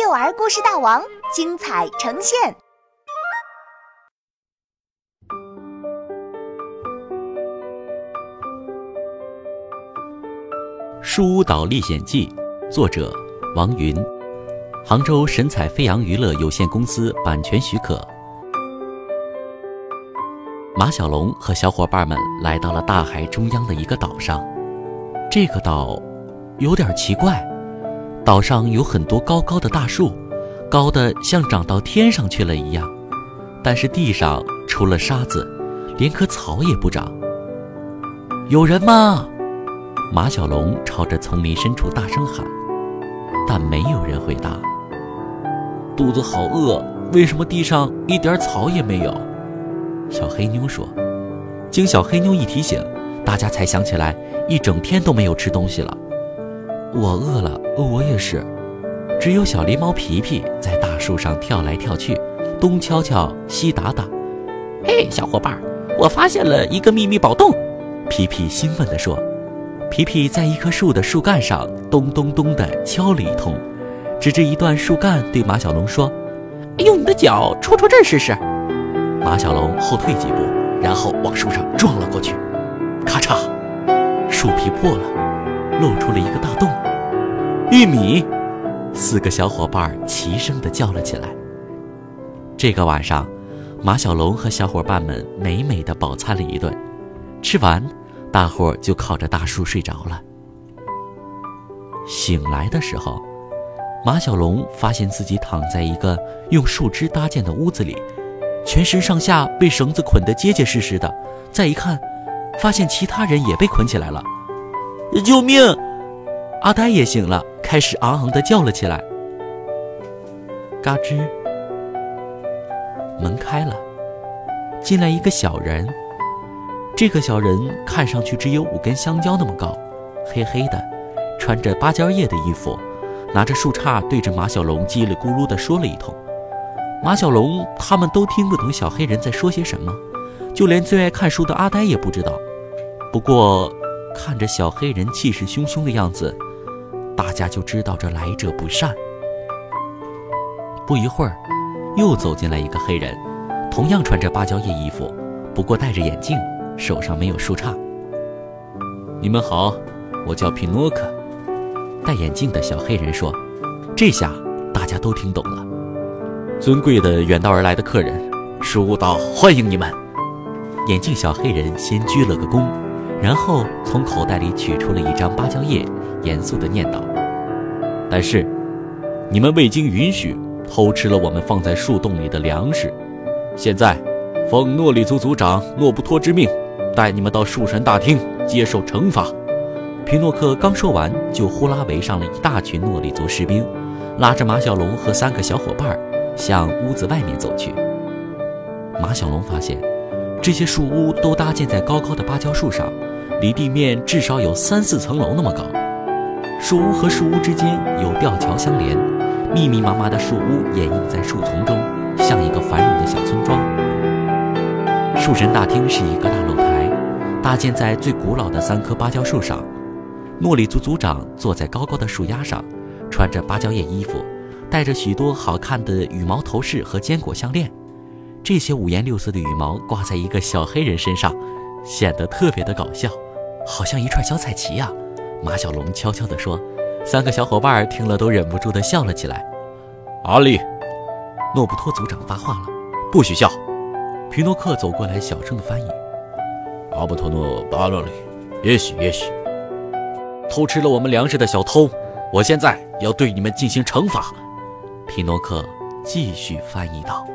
幼儿故事大王精彩呈现，《树屋岛历险记》作者王云，杭州神采飞扬娱乐有限公司版权许可。马小龙和小伙伴们来到了大海中央的一个岛上，这个岛有点奇怪。岛上有很多高高的大树，高的像长到天上去了一样，但是地上除了沙子，连棵草也不长。有人吗？马小龙朝着丛林深处大声喊，但没有人回答。肚子好饿，为什么地上一点草也没有？小黑妞说。经小黑妞一提醒，大家才想起来，一整天都没有吃东西了。我饿了，我也是。只有小狸猫皮皮在大树上跳来跳去，东敲敲，西打打。嘿，小伙伴，我发现了一个秘密宝洞！皮皮兴奋地说。皮皮在一棵树的树干上咚咚咚地敲了一通，指着一段树干对马小龙说：“用你的脚戳戳这试试。”马小龙后退几步，然后往树上撞了过去，咔嚓，树皮破了，露出了一个大洞。玉米，四个小伙伴齐声地叫了起来。这个晚上，马小龙和小伙伴们美美的饱餐了一顿。吃完，大伙儿就靠着大树睡着了。醒来的时候，马小龙发现自己躺在一个用树枝搭建的屋子里，全身上下被绳子捆得结结实实的。再一看，发现其他人也被捆起来了。救命！阿呆也醒了。开始昂昂地叫了起来。嘎吱，门开了，进来一个小人。这个小人看上去只有五根香蕉那么高，黑黑的，穿着芭蕉叶的衣服，拿着树杈对着马小龙叽里咕噜地说了一通。马小龙他们都听不懂小黑人在说些什么，就连最爱看书的阿呆也不知道。不过看着小黑人气势汹汹的样子。大家就知道这来者不善。不一会儿，又走进来一个黑人，同样穿着芭蕉叶衣服，不过戴着眼镜，手上没有树杈。你们好，我叫皮诺克。戴眼镜的小黑人说：“这下大家都听懂了。尊贵的远道而来的客人，树屋岛欢迎你们。”眼镜小黑人先鞠了个躬，然后从口袋里取出了一张芭蕉叶。严肃地念道：“但是，你们未经允许偷吃了我们放在树洞里的粮食。现在，奉诺里族族长诺布托之命，带你们到树神大厅接受惩罚。”皮诺克刚说完，就呼啦围上了一大群诺里族士兵，拉着马小龙和三个小伙伴向屋子外面走去。马小龙发现，这些树屋都搭建在高高的芭蕉树上，离地面至少有三四层楼那么高。树屋和树屋之间有吊桥相连，密密麻麻的树屋掩映在树丛中，像一个繁荣的小村庄。树神大厅是一个大露台，搭建在最古老的三棵芭蕉树上。诺里族族长坐在高高的树丫上，穿着芭蕉叶衣服，戴着许多好看的羽毛头饰和坚果项链。这些五颜六色的羽毛挂在一个小黑人身上，显得特别的搞笑，好像一串小彩旗呀。马小龙悄悄地说：“三个小伙伴听了都忍不住地笑了起来。”阿力，诺布托族长发话了：“不许笑！”皮诺克走过来，小声的翻译：“阿布托诺巴洛里，也许也许，偷吃了我们粮食的小偷，我现在要对你们进行惩罚。”皮诺克继续翻译道。